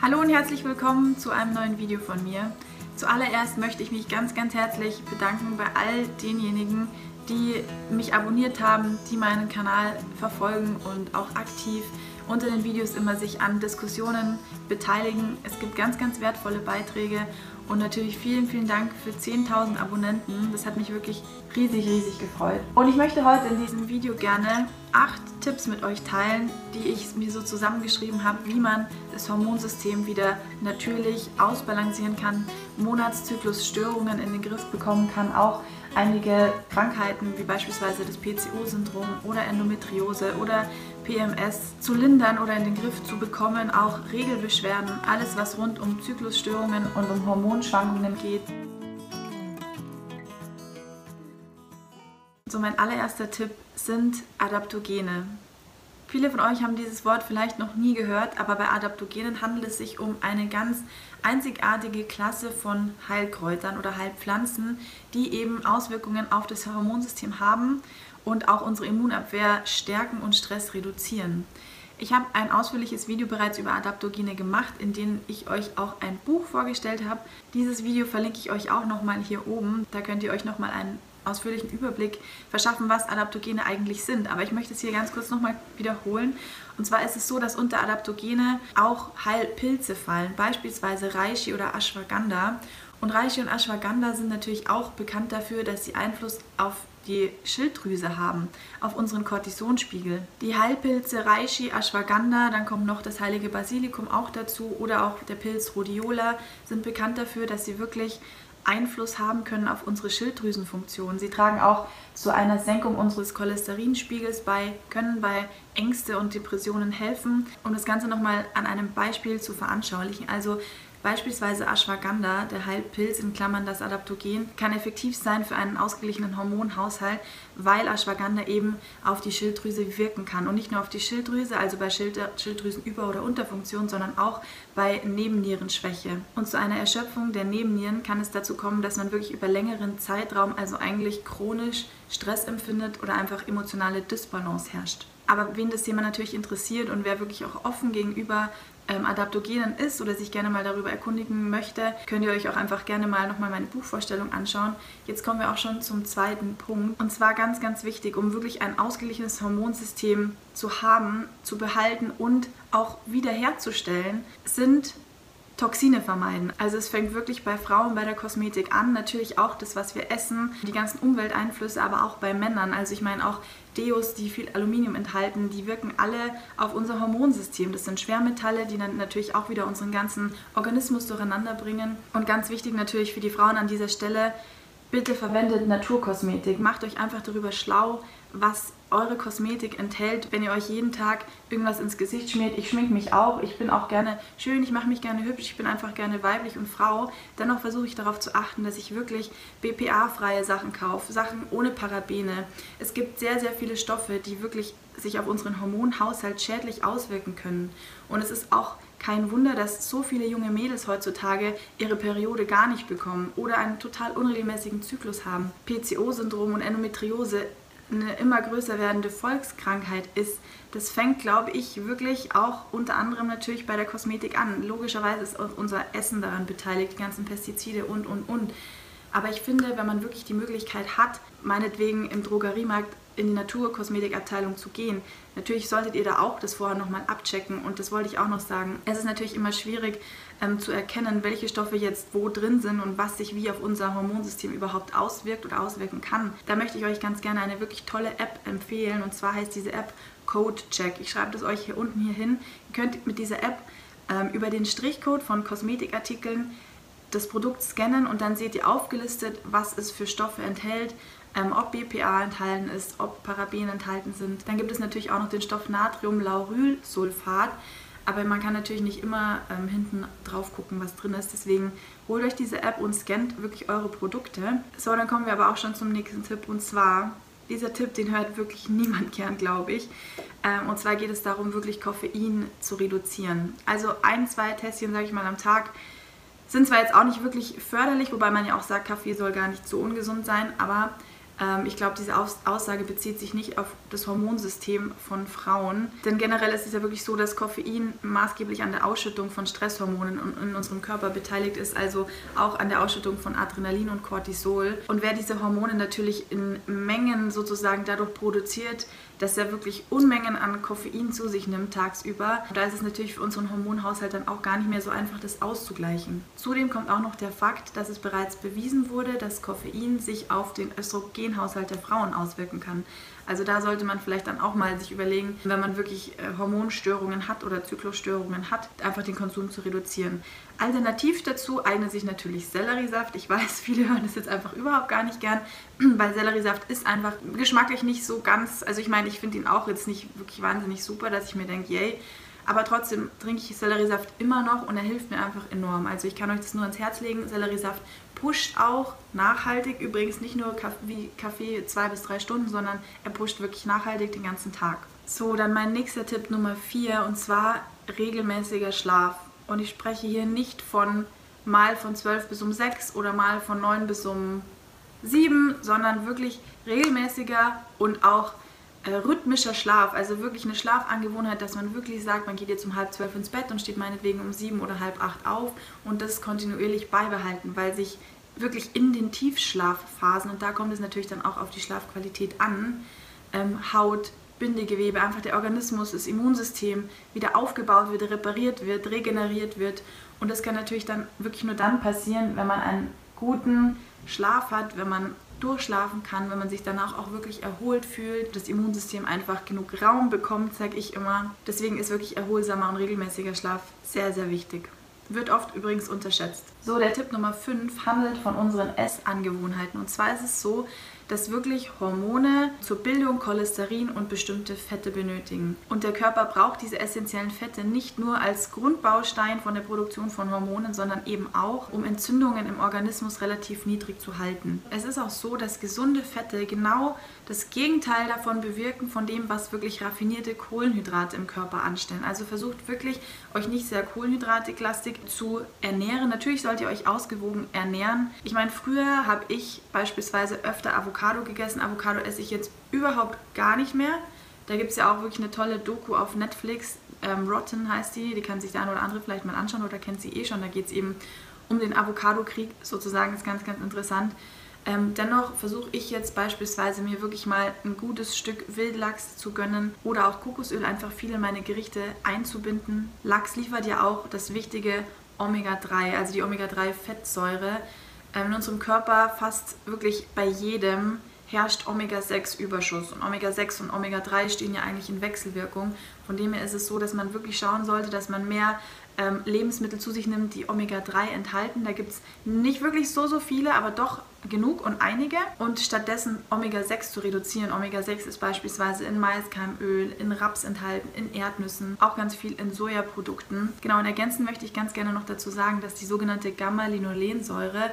Hallo und herzlich willkommen zu einem neuen Video von mir. Zuallererst möchte ich mich ganz, ganz herzlich bedanken bei all denjenigen, die mich abonniert haben, die meinen Kanal verfolgen und auch aktiv unter den Videos immer sich an Diskussionen beteiligen. Es gibt ganz, ganz wertvolle Beiträge und natürlich vielen, vielen Dank für 10.000 Abonnenten. Das hat mich wirklich riesig, riesig gefreut. Und ich möchte heute in diesem Video gerne acht Tipps mit euch teilen, die ich mir so zusammengeschrieben habe, wie man das Hormonsystem wieder natürlich ausbalancieren kann, Monatszyklusstörungen in den Griff bekommen kann, auch einige Krankheiten wie beispielsweise das PCO-Syndrom oder Endometriose oder PMS zu lindern oder in den Griff zu bekommen, auch Regelbeschwerden, alles was rund um Zyklusstörungen und um Hormonschwankungen geht. So mein allererster Tipp sind Adaptogene. Viele von euch haben dieses Wort vielleicht noch nie gehört, aber bei Adaptogenen handelt es sich um eine ganz einzigartige Klasse von Heilkräutern oder Heilpflanzen, die eben Auswirkungen auf das Hormonsystem haben und auch unsere Immunabwehr stärken und Stress reduzieren. Ich habe ein ausführliches Video bereits über Adaptogene gemacht, in dem ich euch auch ein Buch vorgestellt habe. Dieses Video verlinke ich euch auch nochmal hier oben. Da könnt ihr euch nochmal einen ausführlichen Überblick verschaffen, was Adaptogene eigentlich sind. Aber ich möchte es hier ganz kurz nochmal wiederholen. Und zwar ist es so, dass unter Adaptogene auch Heilpilze fallen, beispielsweise Reishi oder Ashwagandha. Und Reishi und Ashwagandha sind natürlich auch bekannt dafür, dass sie Einfluss auf die Schilddrüse haben, auf unseren Cortisonspiegel. Die Heilpilze Reishi, Ashwagandha, dann kommt noch das heilige Basilikum auch dazu oder auch der Pilz Rhodiola sind bekannt dafür, dass sie wirklich Einfluss haben können auf unsere Schilddrüsenfunktion. Sie tragen auch zu einer Senkung unseres Cholesterinspiegels bei, können bei Ängste und Depressionen helfen, um das Ganze nochmal an einem Beispiel zu veranschaulichen. Also Beispielsweise Ashwagandha, der Heilpilz in Klammern das Adaptogen, kann effektiv sein für einen ausgeglichenen Hormonhaushalt, weil Ashwagandha eben auf die Schilddrüse wirken kann. Und nicht nur auf die Schilddrüse, also bei Schild Schilddrüsenüber- oder Unterfunktion, sondern auch bei Nebennierenschwäche. Und zu einer Erschöpfung der Nebennieren kann es dazu kommen, dass man wirklich über längeren Zeitraum, also eigentlich chronisch Stress empfindet oder einfach emotionale Dysbalance herrscht. Aber wen das Thema natürlich interessiert und wer wirklich auch offen gegenüber ähm, Adaptogenen ist oder sich gerne mal darüber erkundigen möchte, könnt ihr euch auch einfach gerne mal nochmal meine Buchvorstellung anschauen. Jetzt kommen wir auch schon zum zweiten Punkt. Und zwar ganz, ganz wichtig, um wirklich ein ausgeglichenes Hormonsystem zu haben, zu behalten und auch wiederherzustellen, sind Toxine vermeiden. Also es fängt wirklich bei Frauen bei der Kosmetik an, natürlich auch das, was wir essen, die ganzen Umwelteinflüsse, aber auch bei Männern. Also ich meine auch Deos, die viel Aluminium enthalten, die wirken alle auf unser Hormonsystem. Das sind Schwermetalle, die dann natürlich auch wieder unseren ganzen Organismus durcheinander bringen. Und ganz wichtig natürlich für die Frauen an dieser Stelle, bitte verwendet Naturkosmetik. Macht euch einfach darüber schlau, was eure Kosmetik enthält, wenn ihr euch jeden Tag irgendwas ins Gesicht schmiert. Ich schminke mich auch, ich bin auch gerne schön, ich mache mich gerne hübsch, ich bin einfach gerne weiblich und Frau. Dennoch versuche ich darauf zu achten, dass ich wirklich BPA-freie Sachen kaufe, Sachen ohne Parabene. Es gibt sehr, sehr viele Stoffe, die wirklich sich auf unseren Hormonhaushalt schädlich auswirken können. Und es ist auch kein Wunder, dass so viele junge Mädels heutzutage ihre Periode gar nicht bekommen oder einen total unregelmäßigen Zyklus haben. PCO-Syndrom und Endometriose eine immer größer werdende Volkskrankheit ist, das fängt, glaube ich, wirklich auch unter anderem natürlich bei der Kosmetik an. Logischerweise ist auch unser Essen daran beteiligt, die ganzen Pestizide und, und, und. Aber ich finde, wenn man wirklich die Möglichkeit hat, meinetwegen im Drogeriemarkt in die Naturkosmetikabteilung zu gehen. Natürlich solltet ihr da auch das vorher nochmal abchecken und das wollte ich auch noch sagen. Es ist natürlich immer schwierig ähm, zu erkennen, welche Stoffe jetzt wo drin sind und was sich wie auf unser Hormonsystem überhaupt auswirkt oder auswirken kann. Da möchte ich euch ganz gerne eine wirklich tolle App empfehlen und zwar heißt diese App Code Check. Ich schreibe das euch hier unten hier hin. Ihr könnt mit dieser App ähm, über den Strichcode von Kosmetikartikeln das Produkt scannen und dann seht ihr aufgelistet, was es für Stoffe enthält, ähm, ob BPA enthalten ist, ob Parabene enthalten sind. Dann gibt es natürlich auch noch den Stoff Natriumlaurylsulfat, aber man kann natürlich nicht immer ähm, hinten drauf gucken, was drin ist. Deswegen holt euch diese App und scannt wirklich eure Produkte. So, dann kommen wir aber auch schon zum nächsten Tipp und zwar dieser Tipp, den hört wirklich niemand gern, glaube ich. Ähm, und zwar geht es darum, wirklich Koffein zu reduzieren. Also ein, zwei Tässchen, sage ich mal, am Tag sind zwar jetzt auch nicht wirklich förderlich, wobei man ja auch sagt, Kaffee soll gar nicht so ungesund sein, aber ich glaube, diese Aussage bezieht sich nicht auf das Hormonsystem von Frauen. Denn generell ist es ja wirklich so, dass Koffein maßgeblich an der Ausschüttung von Stresshormonen in unserem Körper beteiligt ist, also auch an der Ausschüttung von Adrenalin und Cortisol. Und wer diese Hormone natürlich in Mengen sozusagen dadurch produziert, dass er wirklich Unmengen an Koffein zu sich nimmt tagsüber. Da ist es natürlich für unseren Hormonhaushalt dann auch gar nicht mehr so einfach, das auszugleichen. Zudem kommt auch noch der Fakt, dass es bereits bewiesen wurde, dass Koffein sich auf den Östrogenhaushalt der Frauen auswirken kann. Also da sollte man vielleicht dann auch mal sich überlegen, wenn man wirklich äh, Hormonstörungen hat oder Zyklusstörungen hat, einfach den Konsum zu reduzieren. Alternativ dazu eignet sich natürlich Selleriesaft. Ich weiß, viele hören das jetzt einfach überhaupt gar nicht gern, weil Selleriesaft ist einfach geschmacklich nicht so ganz, also ich meine, ich finde ihn auch jetzt nicht wirklich wahnsinnig super, dass ich mir denke, yay, aber trotzdem trinke ich Selleriesaft immer noch und er hilft mir einfach enorm. Also ich kann euch das nur ans Herz legen. Selleriesaft pusht auch nachhaltig, übrigens nicht nur wie Kaffee zwei bis drei Stunden, sondern er pusht wirklich nachhaltig den ganzen Tag. So, dann mein nächster Tipp Nummer vier und zwar regelmäßiger Schlaf. Und ich spreche hier nicht von mal von 12 bis um 6 oder mal von 9 bis um 7, sondern wirklich regelmäßiger und auch äh, rhythmischer Schlaf, also wirklich eine Schlafangewohnheit, dass man wirklich sagt, man geht jetzt um halb zwölf ins Bett und steht meinetwegen um sieben oder halb acht auf und das kontinuierlich beibehalten, weil sich wirklich in den Tiefschlafphasen, und da kommt es natürlich dann auch auf die Schlafqualität an, ähm, Haut, Bindegewebe, einfach der Organismus, das Immunsystem wieder aufgebaut wird, repariert wird, regeneriert wird. Und das kann natürlich dann wirklich nur dann passieren, wenn man einen guten Schlaf hat, wenn man durchschlafen kann, wenn man sich danach auch wirklich erholt fühlt, das Immunsystem einfach genug Raum bekommt, sage ich immer. Deswegen ist wirklich erholsamer und regelmäßiger Schlaf sehr, sehr wichtig. Wird oft übrigens unterschätzt. So, der Tipp Nummer 5 handelt von unseren Essangewohnheiten. Und zwar ist es so, dass wirklich Hormone zur Bildung Cholesterin und bestimmte Fette benötigen. Und der Körper braucht diese essentiellen Fette nicht nur als Grundbaustein von der Produktion von Hormonen, sondern eben auch, um Entzündungen im Organismus relativ niedrig zu halten. Es ist auch so, dass gesunde Fette genau das Gegenteil davon bewirken, von dem, was wirklich raffinierte Kohlenhydrate im Körper anstellen. Also versucht wirklich, euch nicht sehr kohlenhydratig zu ernähren. Natürlich sollt ihr euch ausgewogen ernähren. Ich meine, früher habe ich beispielsweise öfter Avocado Avocado gegessen. Avocado esse ich jetzt überhaupt gar nicht mehr. Da gibt es ja auch wirklich eine tolle Doku auf Netflix. Ähm, Rotten heißt die. Die kann sich der eine oder andere vielleicht mal anschauen oder kennt sie eh schon. Da geht es eben um den Avocado-Krieg sozusagen. Ist ganz, ganz interessant. Ähm, dennoch versuche ich jetzt beispielsweise mir wirklich mal ein gutes Stück Wildlachs zu gönnen oder auch Kokosöl einfach viel in meine Gerichte einzubinden. Lachs liefert ja auch das wichtige Omega-3, also die Omega-3-Fettsäure, ähm, in unserem Körper fast wirklich bei jedem herrscht Omega-6-Überschuss. Und Omega-6 und Omega-3 stehen ja eigentlich in Wechselwirkung. Von dem her ist es so, dass man wirklich schauen sollte, dass man mehr ähm, Lebensmittel zu sich nimmt, die Omega-3 enthalten. Da gibt es nicht wirklich so, so viele, aber doch genug und einige. Und stattdessen Omega-6 zu reduzieren. Omega-6 ist beispielsweise in Maiskeimöl, in Raps enthalten, in Erdnüssen, auch ganz viel in Sojaprodukten. Genau, und ergänzen möchte ich ganz gerne noch dazu sagen, dass die sogenannte Gamma-Linolensäure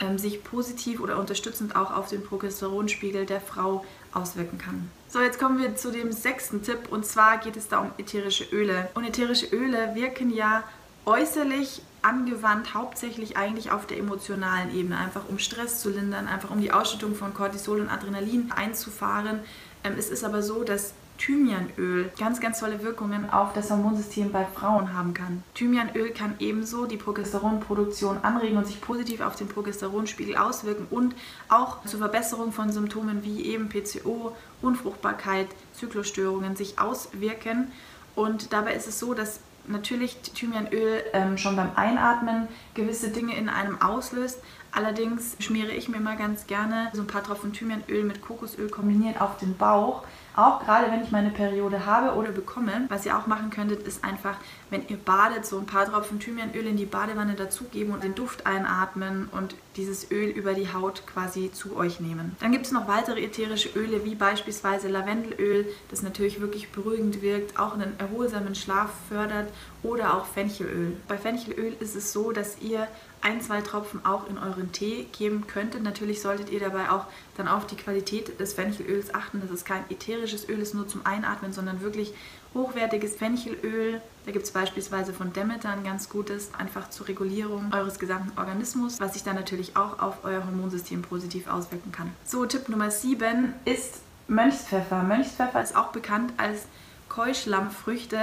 ähm, sich positiv oder unterstützend auch auf den Progesteronspiegel der Frau auswirken kann. So, jetzt kommen wir zu dem sechsten Tipp und zwar geht es da um ätherische Öle. Und ätherische Öle wirken ja äußerlich angewandt hauptsächlich eigentlich auf der emotionalen Ebene, einfach um Stress zu lindern, einfach um die Ausschüttung von Cortisol und Adrenalin einzufahren. Ähm, es ist aber so, dass Thymianöl ganz, ganz tolle Wirkungen auf das Hormonsystem bei Frauen haben kann. Thymianöl kann ebenso die Progesteronproduktion anregen und sich positiv auf den Progesteronspiegel auswirken und auch zur Verbesserung von Symptomen wie eben PCO, Unfruchtbarkeit, Zyklusstörungen sich auswirken. Und dabei ist es so, dass natürlich Thymianöl ähm, schon beim Einatmen gewisse Dinge in einem auslöst. Allerdings schmiere ich mir mal ganz gerne so ein paar Tropfen Thymianöl mit Kokosöl kombiniert auf den Bauch auch gerade wenn ich meine Periode habe oder bekomme, was ihr auch machen könntet, ist einfach, wenn ihr badet, so ein paar Tropfen Thymianöl in die Badewanne dazugeben und den Duft einatmen und dieses Öl über die Haut quasi zu euch nehmen. Dann gibt es noch weitere ätherische Öle, wie beispielsweise Lavendelöl, das natürlich wirklich beruhigend wirkt, auch einen erholsamen Schlaf fördert oder auch Fenchelöl. Bei Fenchelöl ist es so, dass ihr ein, zwei Tropfen auch in euren Tee geben könntet. Natürlich solltet ihr dabei auch dann auf die Qualität des Fenchelöls achten, dass es kein ätherisches Öl ist nur zum Einatmen, sondern wirklich hochwertiges Fenchelöl. Da gibt es beispielsweise von Demeter ein ganz gutes, einfach zur Regulierung eures gesamten Organismus, was sich dann natürlich auch auf euer Hormonsystem positiv auswirken kann. So, Tipp Nummer 7 ist Mönchspfeffer. Mönchspfeffer ist auch bekannt als Keuschlammfrüchte.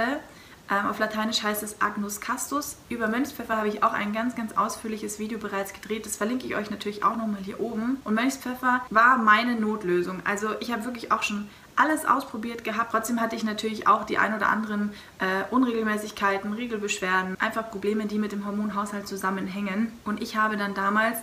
Ähm, auf Lateinisch heißt es Agnus Castus. Über Mönchspfeffer habe ich auch ein ganz, ganz ausführliches Video bereits gedreht. Das verlinke ich euch natürlich auch nochmal hier oben. Und Mönchspfeffer war meine Notlösung. Also ich habe wirklich auch schon alles ausprobiert gehabt. Trotzdem hatte ich natürlich auch die ein oder anderen äh, Unregelmäßigkeiten, Regelbeschwerden, einfach Probleme, die mit dem Hormonhaushalt zusammenhängen. Und ich habe dann damals,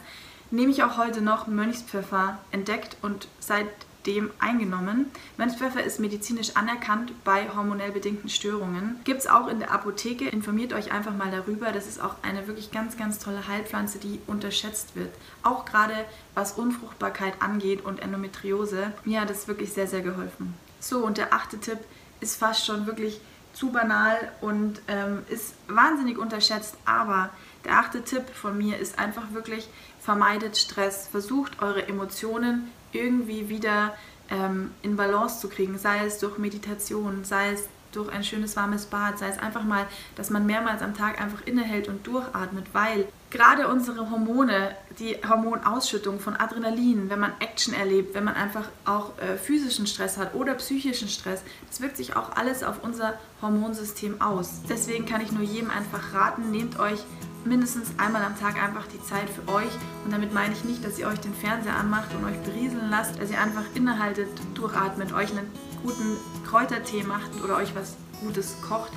nehme ich auch heute noch, Mönchspfeffer entdeckt und seit dem eingenommen. Mönchspfeffer ist medizinisch anerkannt bei hormonell bedingten Störungen. Gibt es auch in der Apotheke. Informiert euch einfach mal darüber. Das ist auch eine wirklich ganz, ganz tolle Heilpflanze, die unterschätzt wird. Auch gerade was Unfruchtbarkeit angeht und Endometriose. Mir hat es wirklich sehr, sehr geholfen. So, und der achte Tipp ist fast schon wirklich zu banal und ähm, ist wahnsinnig unterschätzt. Aber der achte Tipp von mir ist einfach wirklich, vermeidet Stress. Versucht eure Emotionen irgendwie wieder ähm, in Balance zu kriegen, sei es durch Meditation, sei es durch ein schönes warmes Bad, sei es einfach mal, dass man mehrmals am Tag einfach innehält und durchatmet, weil gerade unsere Hormone, die Hormonausschüttung von Adrenalin, wenn man Action erlebt, wenn man einfach auch äh, physischen Stress hat oder psychischen Stress, das wirkt sich auch alles auf unser Hormonsystem aus. Deswegen kann ich nur jedem einfach raten, nehmt euch mindestens einmal am Tag einfach die Zeit für euch. Und damit meine ich nicht, dass ihr euch den Fernseher anmacht und euch berieseln lasst, dass ihr einfach innehaltet, durchatmet, euch einen guten Kräutertee macht oder euch was Gutes kocht.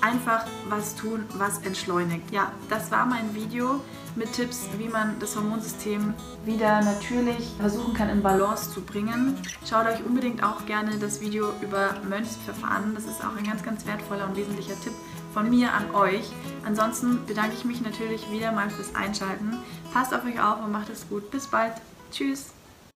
Einfach was tun, was entschleunigt. Ja, das war mein Video mit Tipps, wie man das Hormonsystem wieder natürlich versuchen kann in Balance zu bringen. Schaut euch unbedingt auch gerne das Video über Mönchspfeffer an. Das ist auch ein ganz, ganz wertvoller und wesentlicher Tipp von mir an euch. Ansonsten bedanke ich mich natürlich wieder mal fürs Einschalten. Passt auf euch auf und macht es gut. Bis bald. Tschüss.